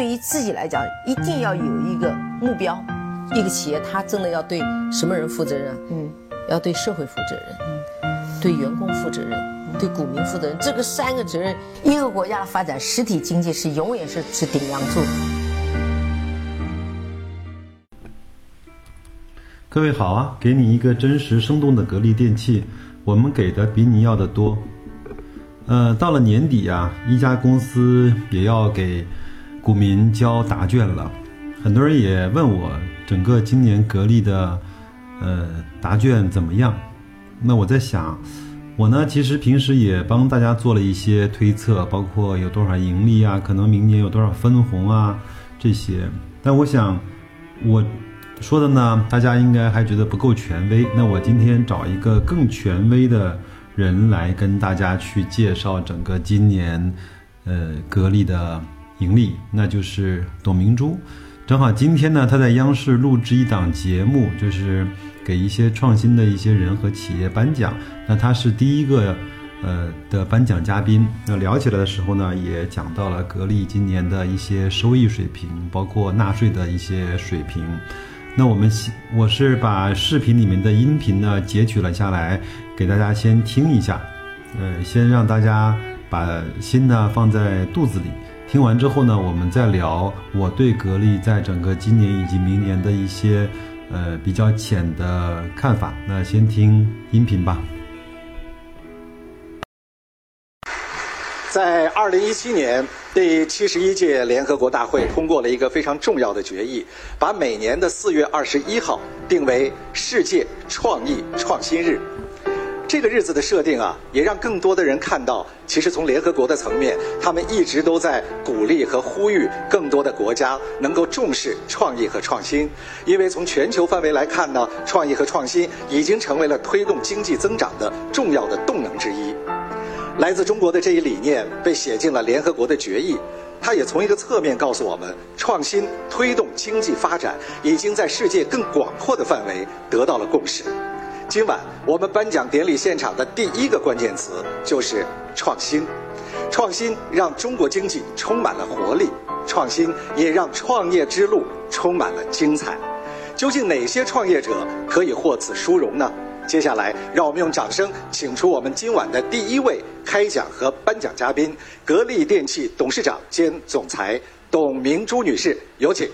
对于自己来讲，一定要有一个目标。一个企业，它真的要对什么人负责任？嗯，要对社会负责任，嗯，对员工负责任，对股民负责任。这个三个责任，一个国家的发展，实体经济是永远是是顶梁柱。各位好啊，给你一个真实生动的格力电器，我们给的比你要的多。呃，到了年底啊，一家公司也要给股民交答卷了，很多人也问我。整个今年格力的，呃，答卷怎么样？那我在想，我呢其实平时也帮大家做了一些推测，包括有多少盈利啊，可能明年有多少分红啊这些。但我想我说的呢，大家应该还觉得不够权威。那我今天找一个更权威的人来跟大家去介绍整个今年，呃，格力的盈利，那就是董明珠。正好今天呢，他在央视录制一档节目，就是给一些创新的一些人和企业颁奖。那他是第一个，呃的颁奖嘉宾。那聊起来的时候呢，也讲到了格力今年的一些收益水平，包括纳税的一些水平。那我们我是把视频里面的音频呢截取了下来，给大家先听一下。呃，先让大家把心呢放在肚子里。听完之后呢，我们再聊我对格力在整个今年以及明年的一些呃比较浅的看法。那先听音频吧。在二零一七年第七十一届联合国大会通过了一个非常重要的决议，把每年的四月二十一号定为世界创意创新日。这个日子的设定啊，也让更多的人看到，其实从联合国的层面，他们一直都在鼓励和呼吁更多的国家能够重视创意和创新。因为从全球范围来看呢，创意和创新已经成为了推动经济增长的重要的动能之一。来自中国的这一理念被写进了联合国的决议，它也从一个侧面告诉我们，创新推动经济发展已经在世界更广阔的范围得到了共识。今晚我们颁奖典礼现场的第一个关键词就是创新，创新让中国经济充满了活力，创新也让创业之路充满了精彩。究竟哪些创业者可以获此殊荣呢？接下来，让我们用掌声请出我们今晚的第一位开讲和颁奖嘉宾——格力电器董事长兼总裁董明珠女士，有请。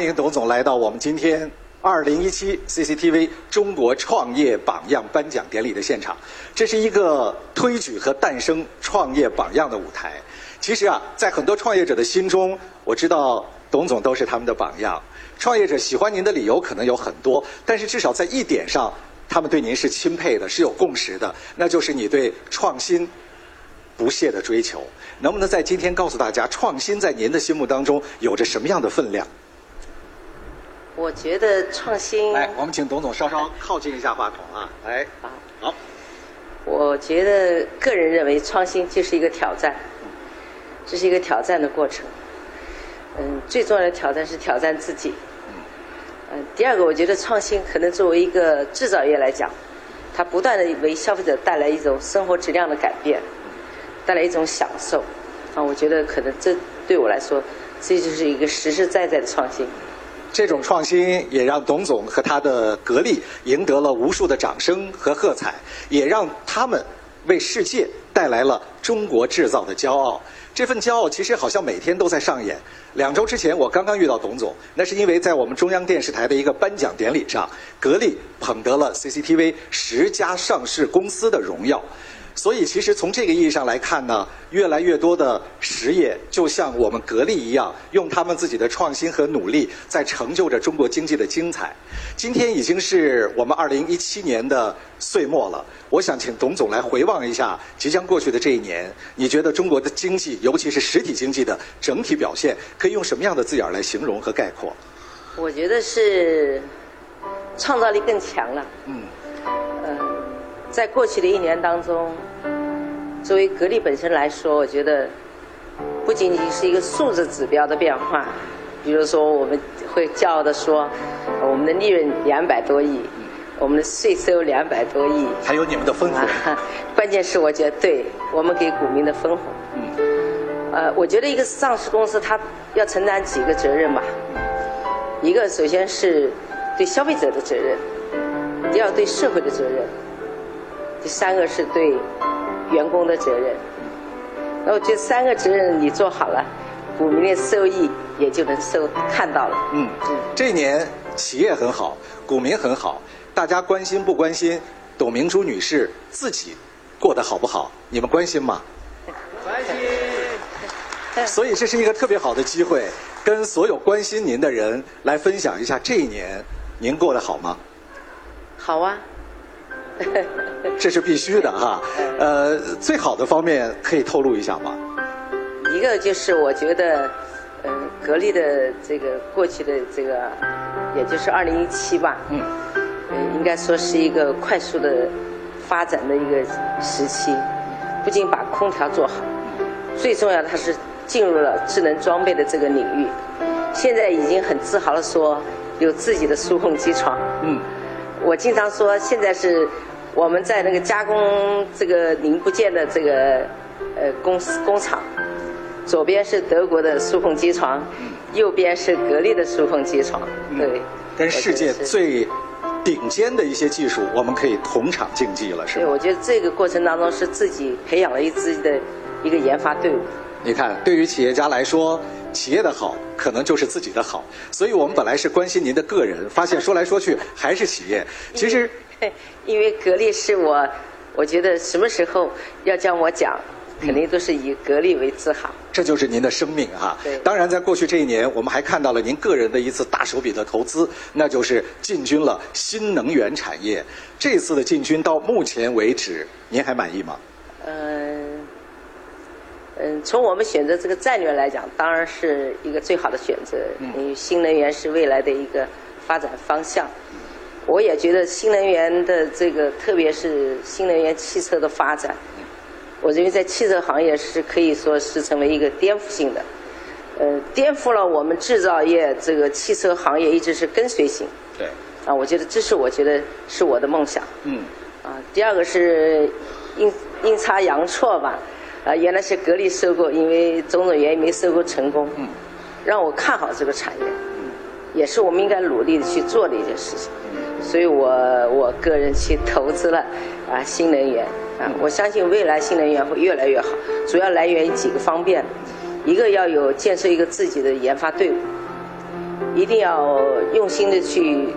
欢迎董总来到我们今天二零一七 CCTV 中国创业榜样颁奖典礼的现场。这是一个推举和诞生创业榜样的舞台。其实啊，在很多创业者的心中，我知道董总都是他们的榜样。创业者喜欢您的理由可能有很多，但是至少在一点上，他们对您是钦佩的，是有共识的，那就是你对创新不懈的追求。能不能在今天告诉大家，创新在您的心目当中有着什么样的分量？我觉得创新。来，我们请董总稍稍靠近一下话筒啊。来，好。我觉得个人认为，创新就是一个挑战，这是一个挑战的过程。嗯，最重要的挑战是挑战自己。嗯。第二个，我觉得创新可能作为一个制造业来讲，它不断的为消费者带来一种生活质量的改变，带来一种享受。啊，我觉得可能这对我来说，这就是一个实实在在的创新。这种创新也让董总和他的格力赢得了无数的掌声和喝彩，也让他们为世界带来了中国制造的骄傲。这份骄傲其实好像每天都在上演。两周之前，我刚刚遇到董总，那是因为在我们中央电视台的一个颁奖典礼上，格力捧得了 CCTV 十家上市公司的荣耀。所以，其实从这个意义上来看呢，越来越多的实业就像我们格力一样，用他们自己的创新和努力，在成就着中国经济的精彩。今天已经是我们二零一七年的岁末了，我想请董总来回望一下即将过去的这一年，你觉得中国的经济，尤其是实体经济的整体表现，可以用什么样的字眼来形容和概括？我觉得是创造力更强了。嗯。在过去的一年当中，作为格力本身来说，我觉得不仅仅是一个数字指标的变化，比如说我们会骄傲的说，我们的利润两百多亿，我们的税收两百多亿，还有你们的分红，关键是我觉得对我们给股民的分红。呃，我觉得一个上市公司它要承担几个责任吧，一个首先是对消费者的责任，第二对社会的责任，第三个是对员工的责任。那我这三个责任你做好了，股民的收益也就能收看到了。嗯，这一年企业很好，股民很好，大家关心不关心董明珠女士自己过得好不好？你们关心吗？关心。所以这是一个特别好的机会，跟所有关心您的人来分享一下这一年您过得好吗？好啊。这是必须的哈。呃，最好的方面可以透露一下吗？一个就是我觉得，呃，格力的这个过去的这个，也就是二零一七吧。嗯。呃，应该说是一个快速的发展的一个时期，不仅把空调做好，最重要的它是。进入了智能装备的这个领域，现在已经很自豪的说有自己的数控机床。嗯，我经常说现在是我们在那个加工这个零部件的这个呃公司工厂，左边是德国的数控机床，右边是格力的数控机床。对，跟世界最顶尖的一些技术，我们可以同场竞技了，是吧？对，我觉得这个过程当中是自己培养了一支的一个研发队伍。你看，对于企业家来说，企业的好可能就是自己的好。所以我们本来是关心您的个人，发现说来说去还是企业。其实，因为格力是我，我觉得什么时候要叫我讲，肯定都是以格力为自豪。这就是您的生命哈。对当然，在过去这一年，我们还看到了您个人的一次大手笔的投资，那就是进军了新能源产业。这次的进军到目前为止，您还满意吗？嗯。嗯，从我们选择这个战略来讲，当然是一个最好的选择。因为新能源是未来的一个发展方向。我也觉得新能源的这个，特别是新能源汽车的发展，我认为在汽车行业是可以说是成为一个颠覆性的。呃，颠覆了我们制造业这个汽车行业一直是跟随型。对。啊，我觉得这是我觉得是我的梦想。嗯。啊，第二个是阴阴差阳错吧。啊，原来是格力收购，因为种种原因没收购成功，嗯让我看好这个产业，也是我们应该努力的去做的一件事情。所以我我个人去投资了啊新能源啊，我相信未来新能源会越来越好，主要来源于几个方面，一个要有建设一个自己的研发队伍，一定要用心的去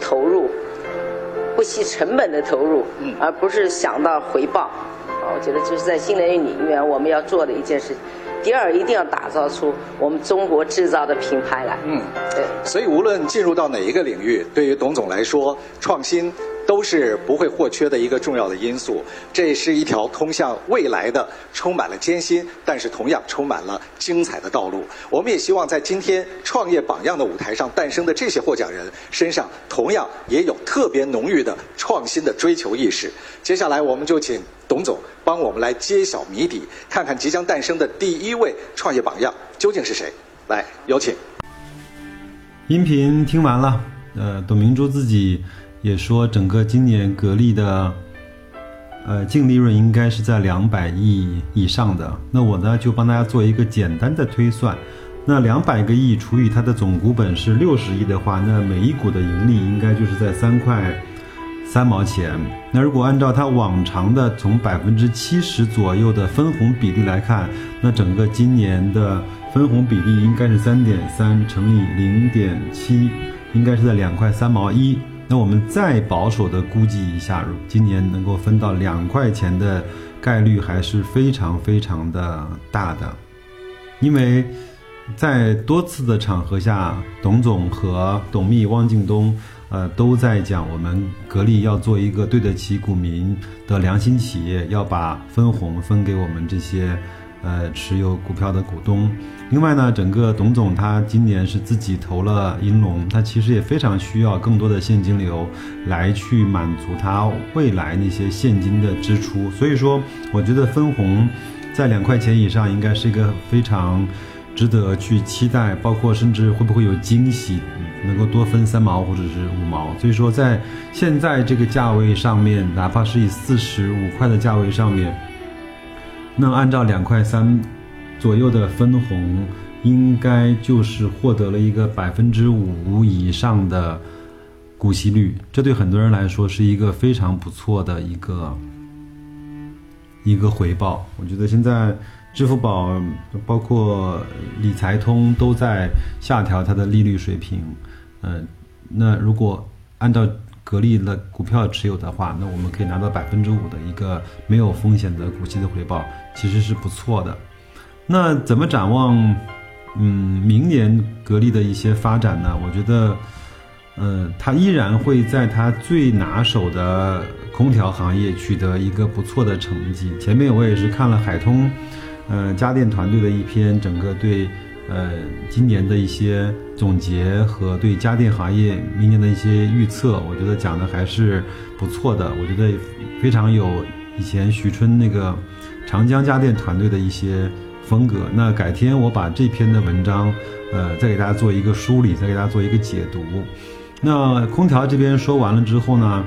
投入，不惜成本的投入，而不是想到回报。我觉得这是在新能源领域我们要做的一件事情。第二，一定要打造出我们中国制造的品牌来。嗯，对。所以，无论进入到哪一个领域，对于董总来说，创新。都是不会或缺的一个重要的因素。这是一条通向未来的、充满了艰辛，但是同样充满了精彩的道路。我们也希望在今天创业榜样的舞台上诞生的这些获奖人身上，同样也有特别浓郁的创新的追求意识。接下来，我们就请董总帮我们来揭晓谜底，看看即将诞生的第一位创业榜样究竟是谁。来，有请。音频听完了，呃，董明珠自己。也说整个今年格力的，呃净利润应该是在两百亿以上的。那我呢就帮大家做一个简单的推算，那两百个亿除以它的总股本是六十亿的话，那每一股的盈利应该就是在三块三毛钱。那如果按照它往常的从百分之七十左右的分红比例来看，那整个今年的分红比例应该是三点三乘以零点七，应该是在两块三毛一。那我们再保守的估计一下，今年能够分到两块钱的概率还是非常非常的大的，因为在多次的场合下，董总和董秘汪敬东，呃，都在讲我们格力要做一个对得起股民的良心企业，要把分红分给我们这些呃持有股票的股东。另外呢，整个董总他今年是自己投了银龙，他其实也非常需要更多的现金流来去满足他未来那些现金的支出。所以说，我觉得分红在两块钱以上应该是一个非常值得去期待，包括甚至会不会有惊喜，能够多分三毛或者是五毛。所以说，在现在这个价位上面，哪怕是以四十五块的价位上面，那按照两块三。左右的分红，应该就是获得了一个百分之五以上的股息率，这对很多人来说是一个非常不错的一个一个回报。我觉得现在支付宝包括理财通都在下调它的利率水平，嗯，那如果按照格力的股票持有的话，那我们可以拿到百分之五的一个没有风险的股息的回报，其实是不错的。那怎么展望，嗯，明年格力的一些发展呢？我觉得，呃，它依然会在它最拿手的空调行业取得一个不错的成绩。前面我也是看了海通，呃，家电团队的一篇整个对，呃，今年的一些总结和对家电行业明年的一些预测，我觉得讲的还是不错的。我觉得非常有以前徐春那个长江家电团队的一些。风格。那改天我把这篇的文章，呃，再给大家做一个梳理，再给大家做一个解读。那空调这边说完了之后呢，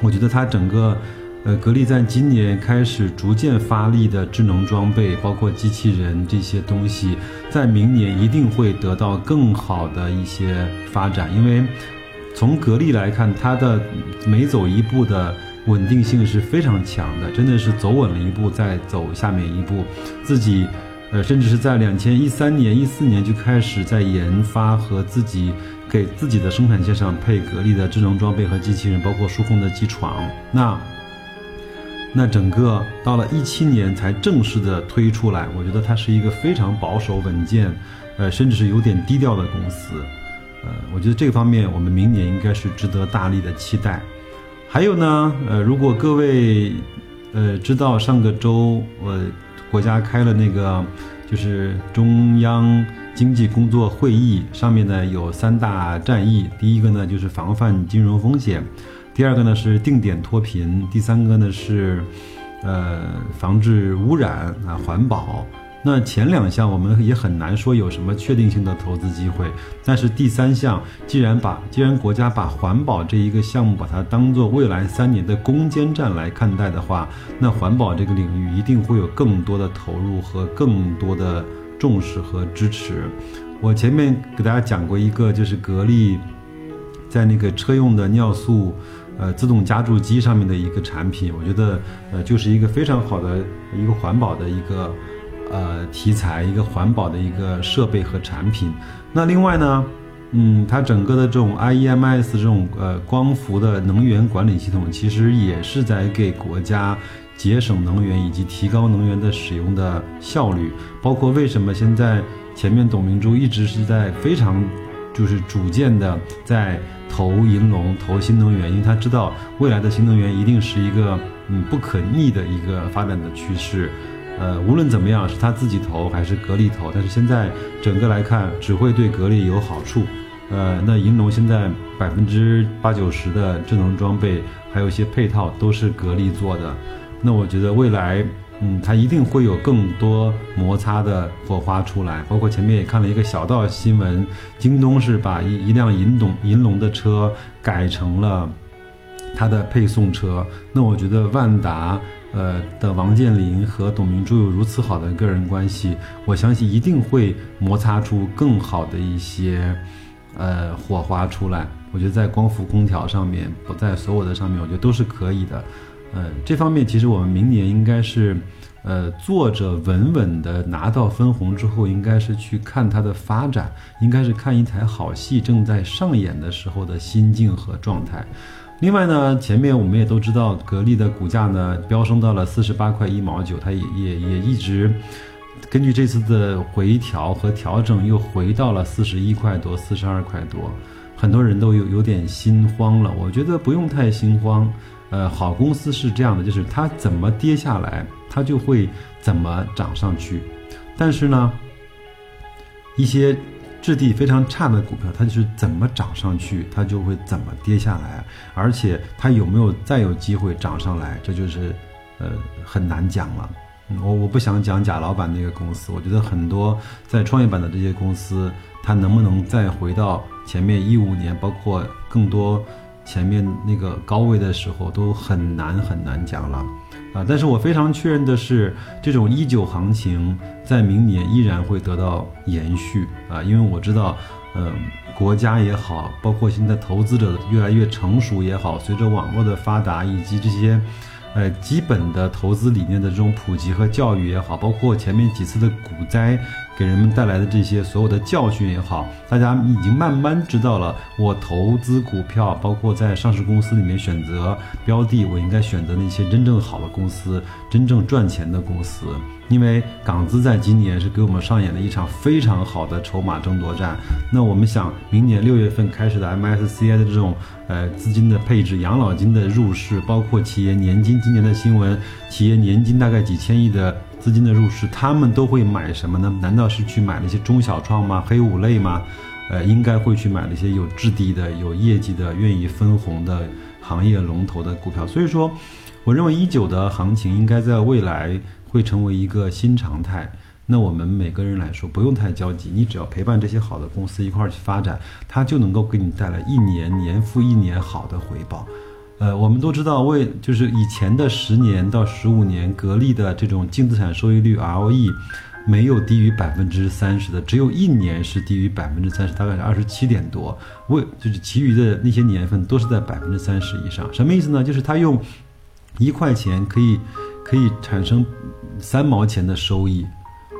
我觉得它整个，呃，格力在今年开始逐渐发力的智能装备，包括机器人这些东西，在明年一定会得到更好的一些发展。因为从格力来看，它的每走一步的。稳定性是非常强的，真的是走稳了一步再走下面一步，自己，呃，甚至是在两千一三年、一四年就开始在研发和自己给自己的生产线上配格力的智能装备和机器人，包括数控的机床。那，那整个到了一七年才正式的推出来，我觉得它是一个非常保守稳健，呃，甚至是有点低调的公司，呃，我觉得这个方面我们明年应该是值得大力的期待。还有呢，呃，如果各位，呃，知道上个周我国家开了那个，就是中央经济工作会议，上面呢有三大战役，第一个呢就是防范金融风险，第二个呢是定点脱贫，第三个呢是，呃，防治污染啊，环保。那前两项我们也很难说有什么确定性的投资机会，但是第三项既然把既然国家把环保这一个项目把它当做未来三年的攻坚战来看待的话，那环保这个领域一定会有更多的投入和更多的重视和支持。我前面给大家讲过一个，就是格力在那个车用的尿素呃自动加注机上面的一个产品，我觉得呃就是一个非常好的一个环保的一个。呃，题材一个环保的一个设备和产品。那另外呢，嗯，它整个的这种 IEMS 这种呃光伏的能源管理系统，其实也是在给国家节省能源以及提高能源的使用的效率。包括为什么现在前面董明珠一直是在非常就是逐渐的在投银龙、投新能源，因为他知道未来的新能源一定是一个嗯不可逆的一个发展的趋势。呃，无论怎么样，是他自己投还是格力投，但是现在整个来看，只会对格力有好处。呃，那银龙现在百分之八九十的智能装备，还有一些配套都是格力做的。那我觉得未来，嗯，它一定会有更多摩擦的火花出来。包括前面也看了一个小道新闻，京东是把一一辆银董银龙的车改成了它的配送车。那我觉得万达。呃的王健林和董明珠有如此好的个人关系，我相信一定会摩擦出更好的一些，呃火花出来。我觉得在光伏空调上面，不在所有的上面，我觉得都是可以的。呃，这方面其实我们明年应该是，呃坐着稳稳的拿到分红之后，应该是去看它的发展，应该是看一台好戏正在上演的时候的心境和状态。另外呢，前面我们也都知道，格力的股价呢飙升到了四十八块一毛九，它也也也一直根据这次的回调和调整，又回到了四十一块多、四十二块多，很多人都有有点心慌了。我觉得不用太心慌，呃，好公司是这样的，就是它怎么跌下来。它就会怎么涨上去。但是呢，一些质地非常差的股票，它就是怎么涨上去，它就会怎么跌下来，而且它有没有再有机会涨上来，这就是呃很难讲了。我我不想讲贾老板那个公司，我觉得很多在创业板的这些公司，它能不能再回到前面一五年，包括更多前面那个高位的时候，都很难很难讲了。啊，但是我非常确认的是，这种一九行情在明年依然会得到延续啊，因为我知道，嗯，国家也好，包括现在投资者越来越成熟也好，随着网络的发达以及这些。呃，基本的投资理念的这种普及和教育也好，包括前面几次的股灾给人们带来的这些所有的教训也好，大家已经慢慢知道了，我投资股票，包括在上市公司里面选择标的，我应该选择那些真正好的公司，真正赚钱的公司。因为港资在今年是给我们上演了一场非常好的筹码争夺战。那我们想，明年六月份开始的 MSCI 的这种呃资金的配置、养老金的入市，包括企业年金今年的新闻，企业年金大概几千亿的资金的入市，他们都会买什么呢？难道是去买那些中小创吗？黑五类吗？呃，应该会去买那些有质地的、有业绩的、愿意分红的行业龙头的股票。所以说，我认为一九的行情应该在未来。会成为一个新常态。那我们每个人来说，不用太焦急，你只要陪伴这些好的公司一块儿去发展，它就能够给你带来一年年复一年好的回报。呃，我们都知道，为就是以前的十年到十五年格力的这种净资产收益率 ROE，没有低于百分之三十的，只有一年是低于百分之三十，大概是二十七点多。为就是其余的那些年份都是在百分之三十以上。什么意思呢？就是他用一块钱可以可以产生。三毛钱的收益，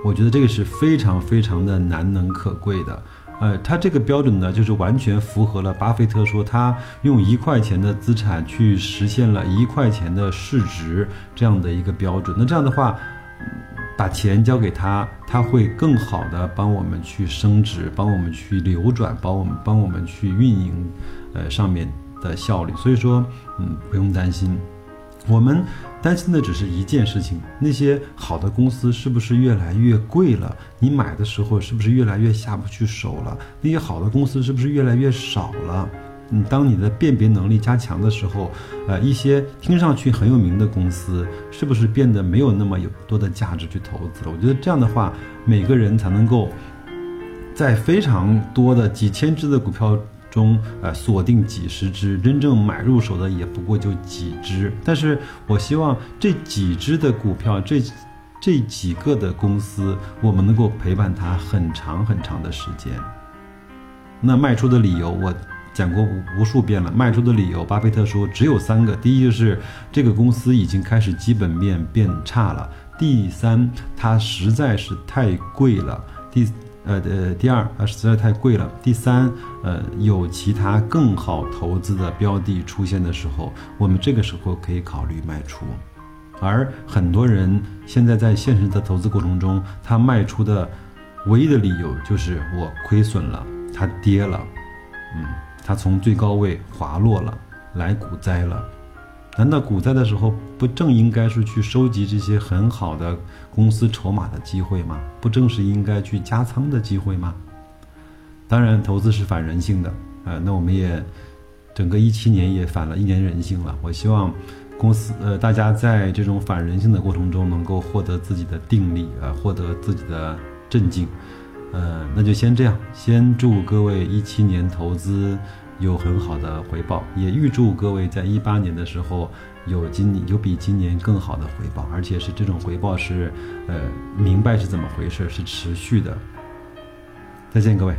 我觉得这个是非常非常的难能可贵的。呃，它这个标准呢，就是完全符合了巴菲特说他用一块钱的资产去实现了一块钱的市值这样的一个标准。那这样的话，把钱交给他，他会更好的帮我们去升值，帮我们去流转，帮我们帮我们去运营，呃，上面的效率。所以说，嗯，不用担心，我们。担心的只是一件事情：那些好的公司是不是越来越贵了？你买的时候是不是越来越下不去手了？那些好的公司是不是越来越少了？嗯，当你的辨别能力加强的时候，呃，一些听上去很有名的公司是不是变得没有那么有多的价值去投资了？我觉得这样的话，每个人才能够在非常多的几千只的股票。中呃锁定几十只，真正买入手的也不过就几只。但是我希望这几只的股票，这这几个的公司，我们能够陪伴它很长很长的时间。那卖出的理由我讲过无无数遍了，卖出的理由，巴菲特说只有三个：第一就是这个公司已经开始基本面变差了；第三，它实在是太贵了；第。呃呃，第二，呃，实在太贵了。第三，呃，有其他更好投资的标的出现的时候，我们这个时候可以考虑卖出。而很多人现在在现实的投资过程中，他卖出的唯一的理由就是我亏损了，它跌了，嗯，它从最高位滑落了，来股灾了。难道股灾的时候不正应该是去收集这些很好的公司筹码的机会吗？不正是应该去加仓的机会吗？当然，投资是反人性的，呃，那我们也整个一七年也反了一年人性了。我希望公司呃大家在这种反人性的过程中能够获得自己的定力，呃，获得自己的镇静，呃，那就先这样，先祝各位一七年投资。有很好的回报，也预祝各位在一八年的时候有今年有比今年更好的回报，而且是这种回报是，呃，明白是怎么回事，是持续的。再见，各位。